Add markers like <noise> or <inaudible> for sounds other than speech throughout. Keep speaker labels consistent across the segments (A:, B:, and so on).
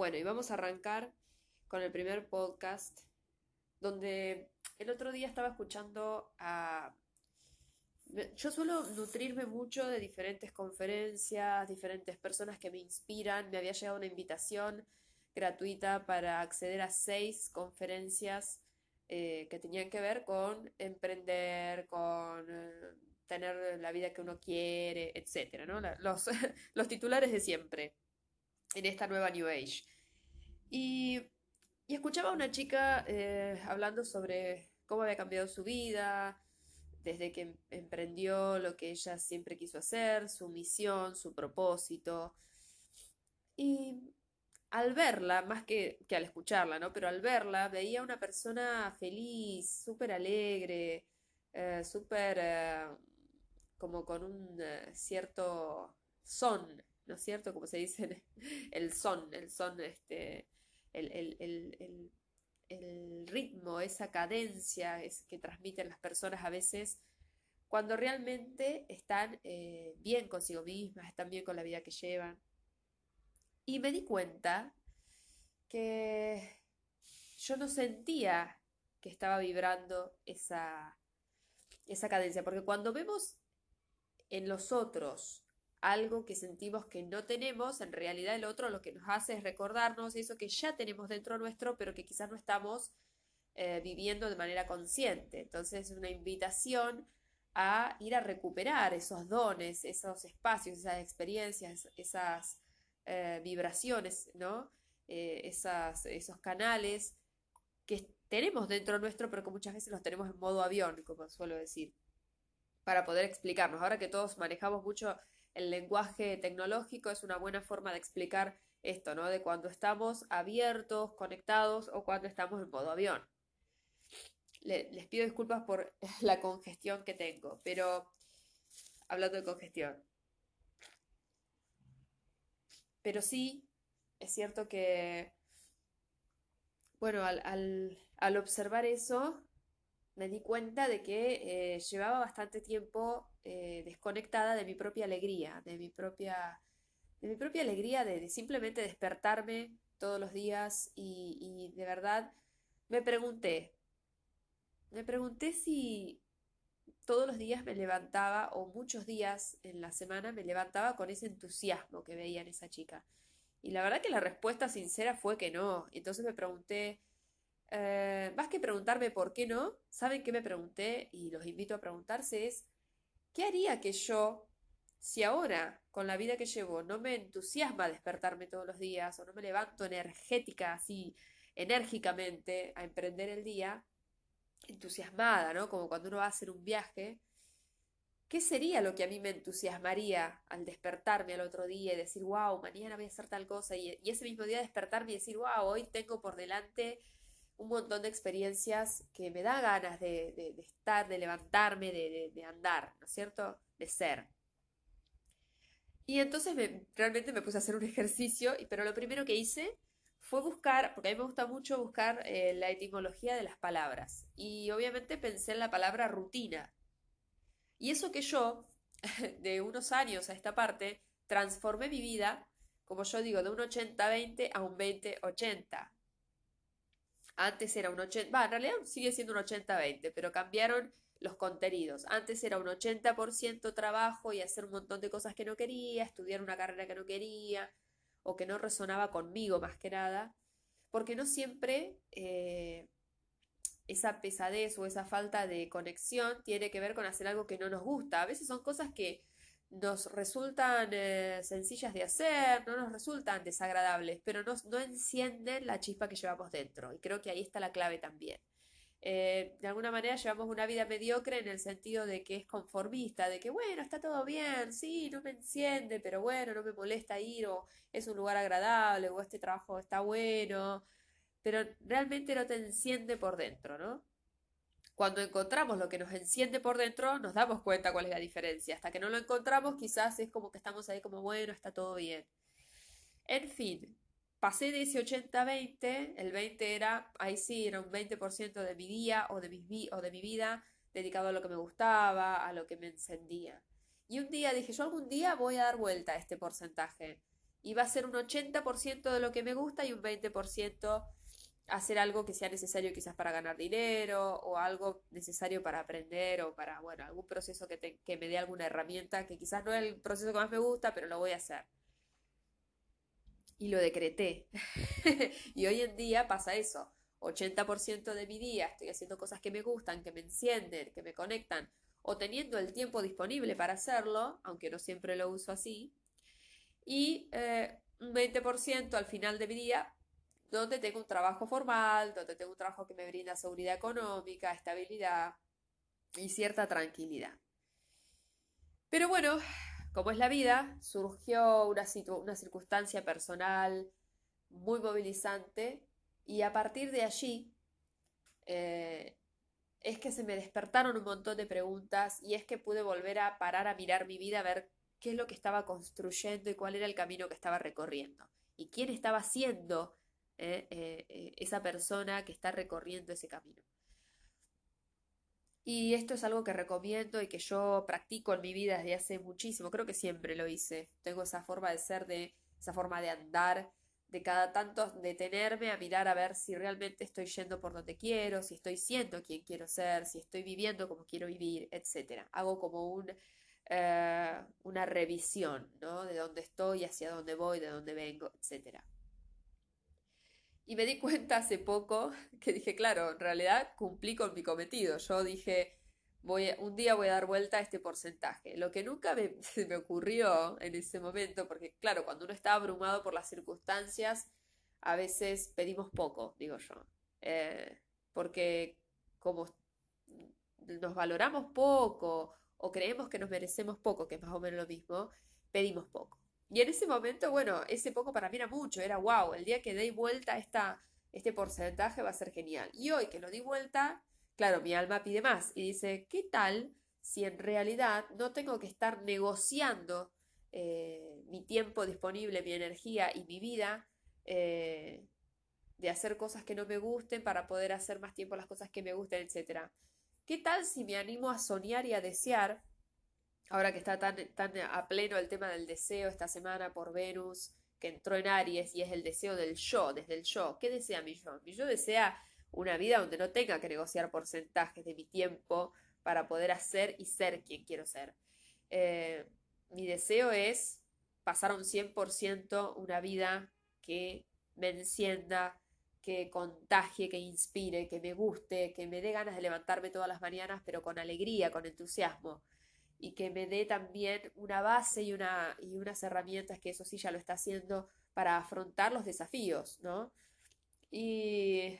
A: Bueno, y vamos a arrancar con el primer podcast, donde el otro día estaba escuchando a... Yo suelo nutrirme mucho de diferentes conferencias, diferentes personas que me inspiran. Me había llegado una invitación gratuita para acceder a seis conferencias eh, que tenían que ver con emprender, con eh, tener la vida que uno quiere, etcétera, ¿no? Los, <laughs> los titulares de siempre en esta nueva New Age. Y, escuchaba a una chica eh, hablando sobre cómo había cambiado su vida, desde que em, emprendió lo que ella siempre quiso hacer, su misión, su propósito. Y al verla, más que, que al escucharla, ¿no? Pero al verla veía una persona feliz, súper alegre, eh, súper eh, como con un cierto son ¿no es cierto? Como se dice, <laughs> el son, el son, este, el, ritmo, esa cadencia es, que transmiten las personas a veces cuando realmente están eh, bien consigo mismas, están bien con la vida que llevan. Y me di cuenta que yo no sentía que estaba vibrando esa, esa cadencia, porque cuando vemos en los otros algo que sentimos que no tenemos, en realidad el otro lo que nos hace es recordarnos eso que ya tenemos dentro nuestro, pero que quizás no estamos eh, viviendo de manera consciente. Entonces es una invitación a ir a recuperar esos dones, esos espacios, esas experiencias, esas eh, vibraciones, ¿no? Eh, esas, esos canales que tenemos dentro nuestro, pero que muchas veces los tenemos en modo avión, como suelo decir, para poder explicarnos. Ahora que todos manejamos mucho el lenguaje tecnológico es una buena forma de explicar esto, ¿no? De cuando estamos abiertos, conectados o cuando estamos en modo avión. les pido disculpas por <laughs> la congestión que tengo, pero hablando de congestión. Pero sí, es cierto que, bueno, al, observar eso, me di cuenta de que eh, llevaba bastante tiempo eh, desconectada de mi propia alegría, de mi propia, de mi propia alegría de, simplemente despertarme todos los días y, y de verdad me pregunté, me pregunté si todos los días me levantaba o muchos días en la semana me levantaba con ese entusiasmo que veía en esa chica. Y la verdad que la respuesta sincera fue que no. Entonces me pregunté, eh, más que preguntarme por qué no, ¿saben qué me pregunté? Y los invito a preguntarse es, ¿Qué haría que yo, si ahora, con la vida que llevo, no me entusiasma despertarme todos los días o no me levanto energética, así, enérgicamente a emprender el día, entusiasmada, ¿no? Como cuando uno va a hacer un viaje, ¿qué sería lo que a mí me entusiasmaría al despertarme al otro día y decir, wow, mañana voy a hacer tal cosa? Y, y ese mismo día despertarme y decir, wow, hoy tengo por delante un montón de experiencias que me da ganas de, estar, de levantarme, de, andar, ¿no es cierto? De ser. Y entonces realmente me puse a hacer un <laughs> ejercicio, pero lo primero que hice fue buscar, porque a mí me gusta mucho buscar eh, la etimología de las palabras. Y obviamente pensé en la palabra rutina. Y eso que yo, <laughs> de unos años a esta parte, transformé mi vida, como yo digo, de un 80-20 a un 20-80. Antes era un 80, va, en realidad sigue siendo un 80-20, pero cambiaron los contenidos. Antes era un 80% trabajo y hacer un montón de cosas que no quería, estudiar una carrera que no quería o que no resonaba conmigo más que nada, porque no siempre eh, esa pesadez o esa falta de conexión tiene que ver con hacer algo que no nos gusta. A veces son cosas que nos resultan eh, sencillas de hacer, no nos resultan desagradables, pero no, no, encienden la chispa que llevamos dentro. Y creo que ahí está la clave también. Eh, de alguna manera llevamos una vida mediocre en el sentido de que es conformista, de que bueno, está todo bien, sí, no me enciende, pero bueno, no me molesta ir, o es un lugar agradable, o este trabajo está bueno, pero realmente no te enciende por dentro, ¿no? Cuando encontramos lo que nos enciende por dentro, nos damos cuenta cuál es la diferencia. Hasta que no lo encontramos, quizás es como que estamos ahí como, bueno, está todo bien. En fin, pasé de ese 80-20, el 20 era, ahí sí, era un 20% de mi día o de, mi, o de mi vida dedicado a lo que me gustaba, a lo que me encendía. Y un día dije, yo algún día voy a dar vuelta a este porcentaje. Y va a ser un 80% de lo que me gusta y un 20% hacer algo que sea necesario quizás para ganar dinero o algo necesario para aprender o para, bueno, algún proceso que, que me dé alguna herramienta que quizás no es el proceso que más me gusta, pero lo voy a hacer. Y lo decreté. <laughs> y hoy en día pasa eso. 80% de mi día estoy haciendo cosas que me gustan, que me encienden, que me conectan, o teniendo el tiempo disponible para hacerlo, aunque no siempre lo uso así, y eh, un 20% al final de mi día donde tengo un trabajo formal, donde tengo un trabajo que me brinda seguridad económica, estabilidad y cierta tranquilidad. Pero bueno, como es la vida, surgió una, una circunstancia personal muy movilizante y a partir de allí eh, es que se me despertaron un montón de preguntas y es que pude volver a parar a mirar mi vida, a ver qué es lo que estaba construyendo y cuál era el camino que estaba recorriendo y quién estaba siendo eh, eh, esa persona que está recorriendo ese camino. Y esto es algo que recomiendo y que yo practico en mi vida desde hace muchísimo, creo que siempre lo hice. Tengo esa forma de ser, de esa forma de andar, de cada tanto detenerme a mirar a ver si realmente estoy yendo por donde quiero, si estoy siendo quien quiero ser, si estoy viviendo como quiero vivir, etc. Hago como un, eh, una revisión ¿no? de dónde estoy, hacia dónde voy, de dónde vengo, etc. Y me di cuenta hace poco <laughs> que dije, claro, en realidad cumplí con mi cometido. Yo dije, voy un día voy a dar vuelta a este porcentaje. Lo que nunca me, <laughs> me ocurrió en ese momento, porque claro, cuando uno está abrumado por las circunstancias, a veces pedimos poco, digo yo. Eh, porque como nos valoramos poco o creemos que nos merecemos poco, que es más o menos lo mismo, pedimos poco. Y en ese momento, bueno, ese poco para mí era mucho, era wow, el día que dé vuelta esta, este porcentaje va a ser genial. Y hoy que lo di vuelta, Claro, mi alma pide más y dice, ¿qué tal si en realidad no tengo que estar negociando eh, mi tiempo disponible, mi energía y mi vida eh, de hacer cosas que no me gusten para poder hacer más tiempo las cosas que me gusten, etcétera? ¿Qué tal si me animo a soñar y a desear, ahora que está tan, tan a pleno el tema del deseo esta semana por Venus, que entró en Aries y es el deseo del yo, desde el yo? ¿Qué desea mi yo? Mi yo desea una vida donde no tenga que negociar porcentajes de mi tiempo para poder hacer y ser quien quiero ser. Eh, mi deseo es pasar un 100% una vida que me encienda, que contagie, que inspire, que me guste, que me dé ganas de levantarme todas las mañanas, pero con alegría, con entusiasmo, y que me dé también una base y, una, y unas herramientas que eso sí ya lo está haciendo para afrontar los desafíos, ¿no? Y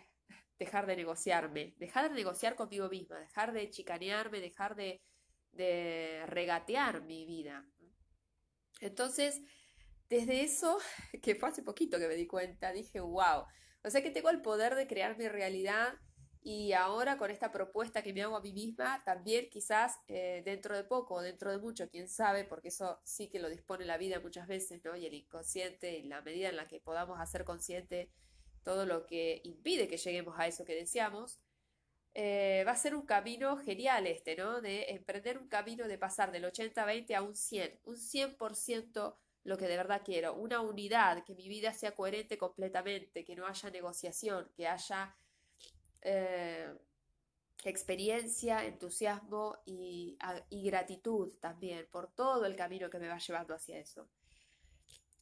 A: dejar de negociarme, dejar de negociar conmigo misma, dejar de chicanearme, dejar de, regatear mi vida. Entonces, desde eso, <laughs> que fue hace poquito que me di cuenta, dije, wow, o sea que tengo el poder de crear mi realidad y ahora con esta propuesta que me hago a mí misma, también quizás eh, dentro de poco, dentro de mucho, quién sabe, porque eso sí que lo dispone la vida muchas veces, ¿no? Y el inconsciente, en la medida en la que podamos hacer consciente todo lo que impide que lleguemos a eso que deseamos, eh, va a ser un camino genial este, ¿no? De emprender un camino de pasar del 80-20 a un 100, un 100% lo que de verdad quiero, una unidad, que mi vida sea coherente completamente, que no haya negociación, que haya eh, experiencia, entusiasmo y, gratitud también por todo el camino que me va llevando hacia eso.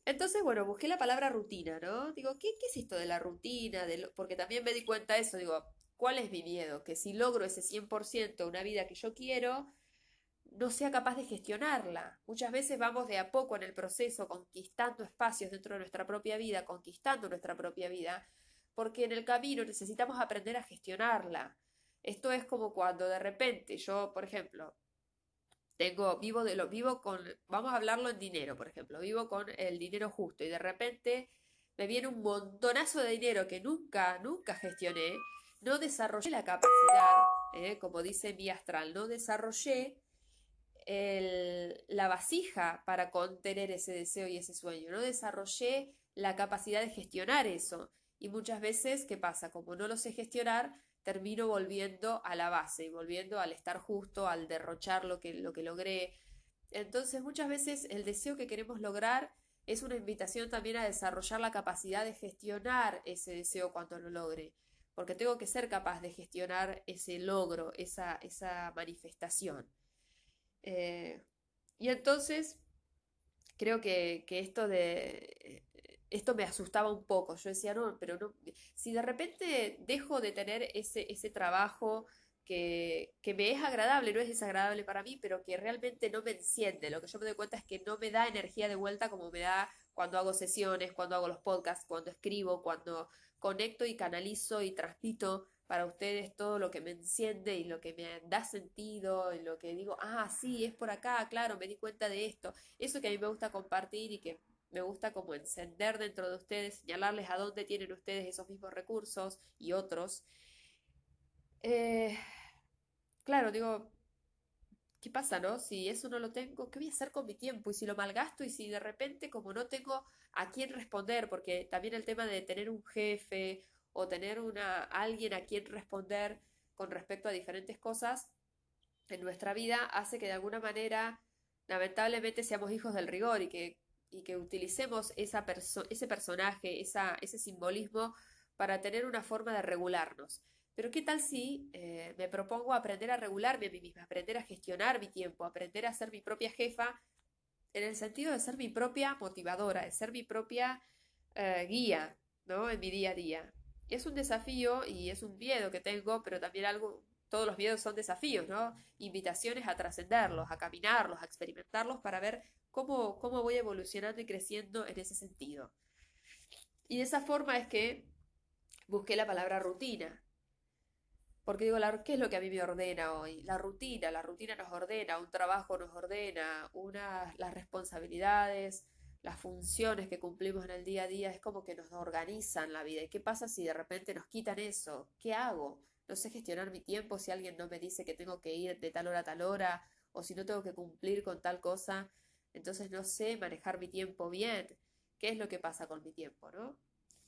A: Entonces, bueno, busqué la palabra rutina, ¿no? Digo, ¿qué, es esto de la rutina? Porque también me di cuenta de eso, digo, ¿cuál es mi miedo? Que si logro ese 100% una vida que yo quiero, no sea capaz de gestionarla. Muchas veces vamos de a poco en el proceso, conquistando espacios dentro de nuestra propia vida, conquistando nuestra propia vida, porque en el camino necesitamos aprender a gestionarla. Esto es como cuando de repente yo, por ejemplo, tengo, vivo de lo, vivo con, vamos a hablarlo en dinero, por ejemplo, vivo con el dinero justo y de repente me viene un montonazo de dinero que nunca, nunca gestioné, no desarrollé la capacidad, eh, como dice mi astral, no desarrollé la vasija para contener ese deseo y ese sueño, no desarrollé la capacidad de gestionar eso. Y muchas veces, ¿qué pasa? Como no lo sé gestionar, termino volviendo a la base y volviendo al estar justo, al derrochar lo que, lo que logré. Entonces muchas veces el deseo que queremos lograr es una invitación también a desarrollar la capacidad de gestionar ese deseo cuando lo logre, porque tengo que ser capaz de gestionar ese logro, esa, esa manifestación. Eh, y entonces, creo que, esto de... Esto me asustaba un poco. Yo decía, no, pero no. Si de repente dejo de tener ese, ese trabajo que, que, me es agradable, no es desagradable para mí, pero que realmente no me enciende. Lo que yo me doy cuenta es que no me da energía de vuelta como me da cuando hago sesiones, cuando hago los podcasts, cuando escribo, cuando conecto y canalizo y transmito para ustedes todo lo que me enciende y lo que me da sentido y lo que digo, ah, sí, es por acá, claro, me di cuenta de esto. Eso que a mí me gusta compartir y que me gusta como encender dentro de ustedes, señalarles a dónde tienen ustedes esos mismos recursos y otros. Eh, claro, digo, ¿qué pasa, no? Si eso no lo tengo, ¿qué voy a hacer con mi tiempo? Y si lo malgasto y si de repente como no tengo a quién responder, porque también el tema de tener un jefe o tener una, alguien a quien responder con respecto a diferentes cosas en nuestra vida hace que de alguna manera, lamentablemente, seamos hijos del rigor y que, y que utilicemos esa ese personaje, esa, ese simbolismo para tener una forma de regularnos. Pero ¿qué tal si eh, me propongo aprender a regularme a mí misma, aprender a gestionar mi tiempo, aprender a ser mi propia jefa, en el sentido de ser mi propia motivadora, de ser mi propia eh, guía, ¿no? En mi día a día. Es un desafío y es un miedo que tengo, pero también algo, todos los miedos son desafíos, ¿no? Invitaciones a trascenderlos, a caminarlos, a experimentarlos para ver cómo, cómo voy evolucionando y creciendo en ese sentido. Y de esa forma es que busqué la palabra rutina. Porque digo, ¿qué es lo que a mí me ordena hoy? La rutina, la rutina nos ordena, un trabajo nos ordena, una, las responsabilidades, las funciones que cumplimos en el día a día es como que nos organizan la vida. ¿Y qué pasa si de repente nos quitan eso? ¿Qué hago? No sé gestionar mi tiempo si alguien no me dice que tengo que ir de tal hora a tal hora o si no tengo que cumplir con tal cosa. Entonces no sé manejar mi tiempo bien. ¿Qué es lo que pasa con mi tiempo, no?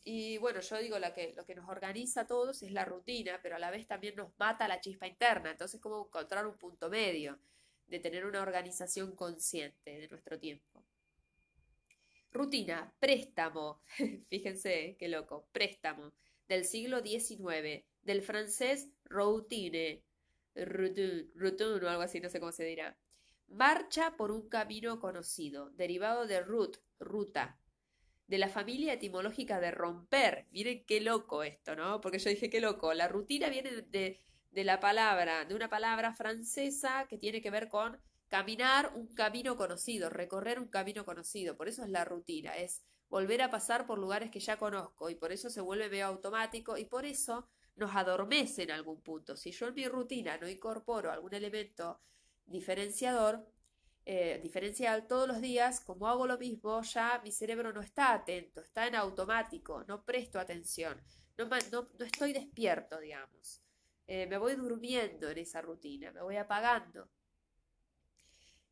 A: Y bueno, yo digo la que, lo que nos organiza a todos es la rutina, pero a la vez también nos mata la chispa interna. Entonces, ¿cómo encontrar un punto medio de tener una organización consciente de nuestro tiempo? Rutina, préstamo. <laughs> Fíjense qué loco, préstamo. Del siglo XIX, del francés routine, routine, o algo así, no sé cómo se dirá. Marcha por un camino conocido, derivado de route, ruta, de la familia etimológica de romper. Miren qué loco esto, ¿no? Porque yo dije qué loco. La rutina viene de, de la palabra, de una palabra francesa que tiene que ver con Caminar un camino conocido, recorrer un camino conocido, por eso es la rutina, es volver a pasar por lugares que ya conozco y por eso se vuelve medio automático y por eso nos adormece en algún punto. Si yo en mi rutina no incorporo algún elemento diferenciador, eh, diferencial todos los días, como hago lo mismo, ya mi cerebro no está atento, está en automático, no presto atención, no, estoy despierto, digamos. Eh, me voy durmiendo en esa rutina, me voy apagando.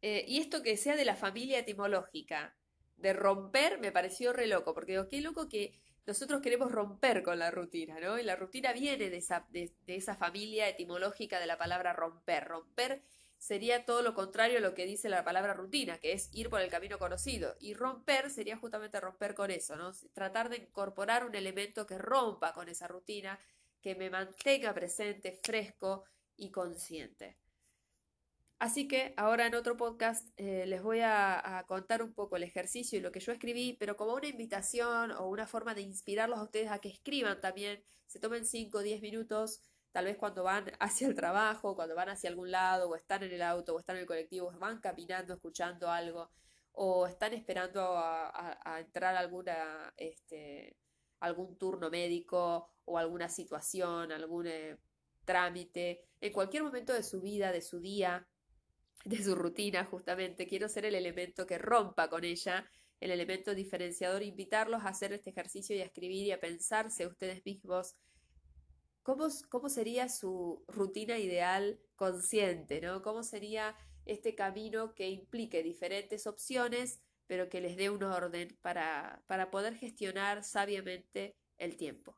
A: Eh, y esto que sea de la familia etimológica, de romper, me pareció re loco, porque digo, qué loco que nosotros queremos romper con la rutina, ¿no? Y la rutina viene de esa, de, esa familia etimológica de la palabra romper. Romper sería todo lo contrario a lo que dice la palabra rutina, que es ir por el camino conocido. Y romper sería justamente romper con eso, ¿no? Tratar de incorporar un elemento que rompa con esa rutina, que me mantenga presente, fresco y consciente. Así que ahora en otro podcast eh, les voy a, contar un poco el ejercicio y lo que yo escribí, pero como una invitación o una forma de inspirarlos a ustedes a que escriban también, se tomen 5 o 10 minutos, tal vez cuando van <laughs> hacia el trabajo, cuando van hacia algún lado, o están en el auto, o están en el colectivo, van caminando, escuchando algo, o están esperando a, entrar a alguna, este, algún turno médico o alguna situación, algún eh, trámite, en cualquier momento de su vida, de su día de su rutina justamente. Quiero ser el elemento que rompa con ella, el elemento diferenciador, invitarlos a hacer este ejercicio y a escribir y a pensarse ustedes mismos cómo, cómo sería su rutina ideal consciente, ¿no? ¿Cómo sería este camino que implique diferentes opciones, pero que les dé un orden para, para poder gestionar sabiamente el tiempo?